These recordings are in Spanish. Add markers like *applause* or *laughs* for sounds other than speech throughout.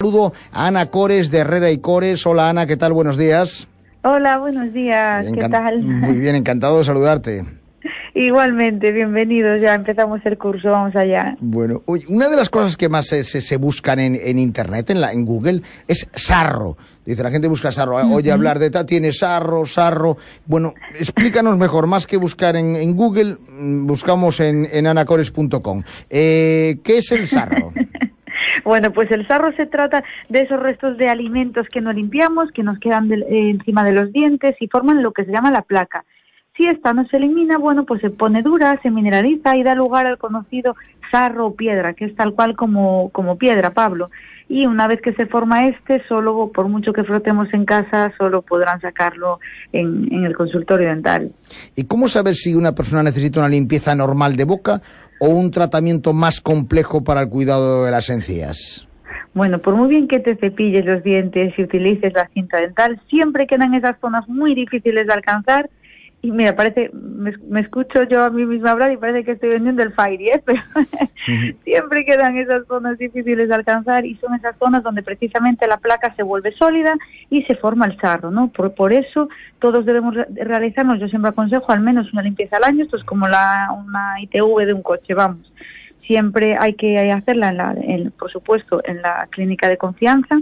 Saludo a Ana Cores de Herrera y Cores. Hola Ana, ¿qué tal? Buenos días. Hola, buenos días. ¿Qué tal? Muy bien, encantado de saludarte. *laughs* Igualmente, bienvenidos. Ya empezamos el curso, vamos allá. Bueno, una de las cosas que más se, buscan en, Internet, en, la, en Google, es sarro. Dice, la gente busca sarro. Oye, hablar de tal, tiene sarro, sarro. Bueno, explícanos mejor, más que buscar en, Google, mm, buscamos en, en anacores.com. Eh, ¿Qué es el sarro? *laughs* Bueno, pues el sarro se trata de esos restos de alimentos que no limpiamos, que nos quedan eh, encima de los dientes y forman lo que se llama la placa. Si esta no se elimina, bueno, pues se pone dura, se mineraliza y da lugar al conocido sarro o piedra, que es tal cual como, como piedra, Pablo. Y una vez que se forma este, solo por mucho que frotemos en casa, solo podrán sacarlo en, en el consultorio dental. ¿Y cómo saber si una persona necesita una limpieza normal de boca o un tratamiento más complejo para el cuidado de las encías? Bueno, por muy bien que te cepilles los dientes y utilices la cinta dental, siempre quedan esas zonas muy difíciles de alcanzar y mira, parece, me, escucho yo a mí misma hablar y parece que estoy vendiendo el Fairy, ¿eh? *laughs* pero siempre quedan esas zonas difíciles de alcanzar y son esas zonas donde precisamente la placa se vuelve sólida y se forma el sarro, ¿no? Por, por eso todos debemos realizarnos, yo siempre aconsejo al menos una limpieza al año, esto es como la, una ITV de un coche, vamos. Siempre hay que hacerla, en la, en, por supuesto, en la clínica de confianza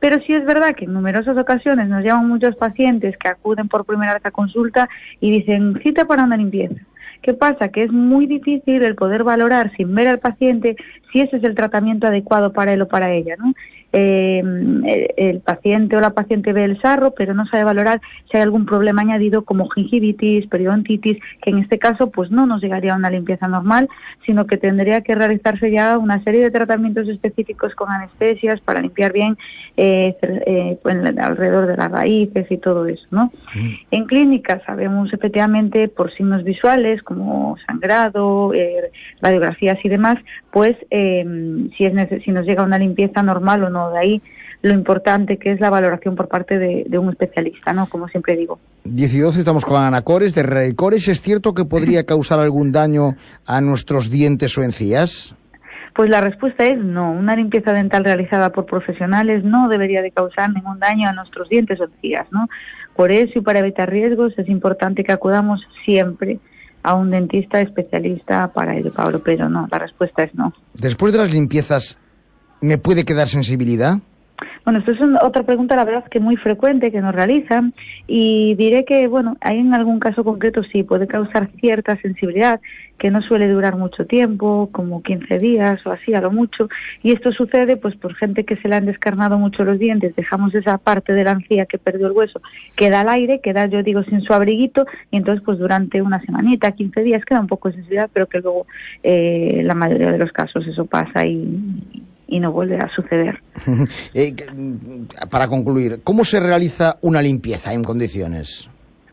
pero sí es verdad que en numerosas ocasiones nos llaman muchos pacientes que acuden por primera vez a consulta y dicen cita para una limpieza. ¿Qué pasa? Que es muy difícil el poder valorar sin ver al paciente si ese es el tratamiento adecuado para él o para ella, ¿no? Eh, el paciente o la paciente ve el sarro, pero no sabe valorar si hay algún problema añadido como gingivitis, periodontitis, que en este caso pues no nos llegaría a una limpieza normal, sino que tendría que realizarse ya una serie de tratamientos específicos con anestesias para limpiar bien eh, eh, pues, alrededor de las raíces y todo eso, ¿no? Mm. En clínica sabemos efectivamente por signos visuales como sangrado, eh, radiografías y demás, pues si, es si nos llega una limpieza normal o no de ahí lo importante que es la valoración por parte de, un especialista, ¿no? Como siempre digo. 10 y 12 estamos con Ana Cores de Recores. ¿Es cierto que podría causar algún daño a nuestros dientes o encías? Pues la respuesta es no. Una limpieza dental realizada por profesionales no debería de causar ningún daño a nuestros dientes o encías, ¿no? Por eso y para evitar riesgos es importante que acudamos siempre a un dentista especialista para ello, Pablo, pero no, la respuesta es no. Después de las limpiezas, ¿Me puede quedar sensibilidad? Bueno, esto es otra pregunta, la verdad, que muy frecuente que nos realizan y diré que, bueno, hay en algún caso concreto sí puede causar cierta sensibilidad que no suele durar mucho tiempo, como 15 días o así a lo mucho, y esto sucede pues por gente que se le han descarnado mucho los dientes, dejamos esa parte de la encía que perdió el hueso, queda al aire, queda yo digo sin su abriguito y entonces pues durante una semanita, 15 días queda un poco de sensibilidad, pero que luego eh, la mayoría de los casos eso pasa y y no vuelve a suceder. *laughs* Eh, para concluir, ¿cómo se realiza una limpieza en condiciones?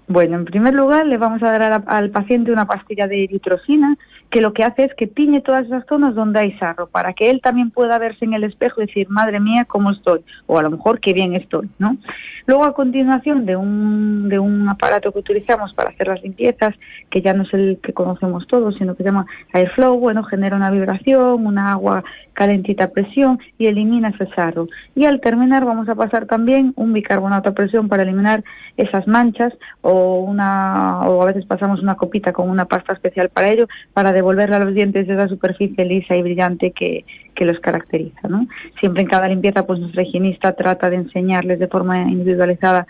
Bueno, en primer lugar, le vamos a dar al paciente una pastilla de eritrocina que lo que hace es que tiñe todas esas zonas donde hay sarro, para que él también pueda verse en el espejo y decir, madre mía, cómo estoy, o a lo mejor qué bien estoy, ¿no? Luego, a continuación de un, de un aparato que utilizamos para hacer las limpiezas, que ya no es el que conocemos todos, sino que se llama Airflow, bueno, genera una vibración, una agua calentita a presión y elimina ese sarro. Y al terminar vamos a pasar también un bicarbonato a presión para eliminar esas manchas o una, o a veces pasamos una copita con una pasta especial para ello, para devolverle a los dientes esa superficie lisa y brillante que, los caracteriza. ¿no? Siempre en cada limpieza, pues nuestra higienista trata de enseñarles de forma individualizada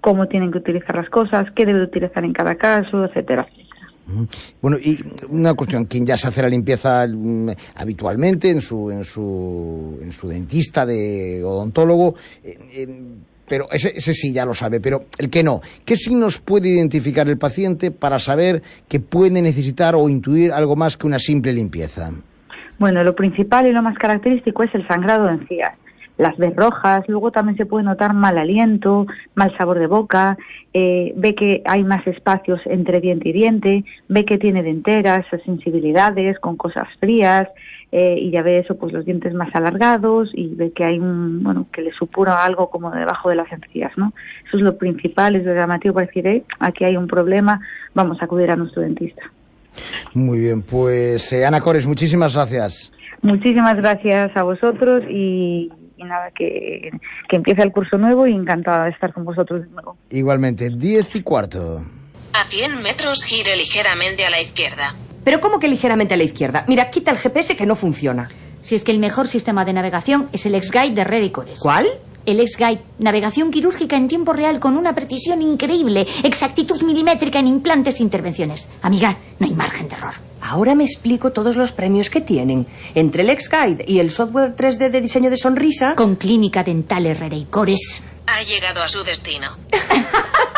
cómo tienen que utilizar las cosas, qué debe utilizar en cada caso, etcétera, Bueno, y una cuestión, quien ya se hace la limpieza mm, habitualmente en su, en su, en su dentista de odontólogo, eh, pero ese, ese sí ya lo sabe, pero el que no, ¿qué signos puede identificar el paciente para saber que puede necesitar o intuir algo más que una simple limpieza? Bueno, lo principal y lo más característico es el sangrado de encías. Las ves rojas, luego también se puede notar mal aliento, mal sabor de boca, eh, ve que hay más espacios entre diente y diente, ve que tiene denteras, sensibilidades con cosas frías, eh, y ya ve eso, pues los dientes más alargados y ve que hay un, bueno, que le supura algo como debajo de las encías, ¿no? Eso es lo principal, es lo llamativo para decir, eh, aquí hay un problema, vamos a acudir a nuestro dentista. Muy bien, pues eh, Ana Cores, muchísimas gracias. Muchísimas gracias a vosotros y y nada, que, que empiece el curso nuevo y encantada de estar con vosotros de nuevo. Igualmente, diez y cuarto. A 100 metros gire ligeramente a la izquierda. Pero ¿cómo que ligeramente a la izquierda? Mira, quita el GPS que no funciona. Si es que el mejor sistema de navegación es el X-Guide de Cores. ¿Cuál? El X-Guide, navegación quirúrgica en tiempo real con una precisión increíble, exactitud milimétrica en implantes e intervenciones. Amiga, no hay margen de error. Ahora me explico todos los premios que tienen. Entre el X-Guide y el software 3D de diseño de sonrisa... Con Clínica Dental Herrera y Cores. Ha llegado a su destino. *laughs*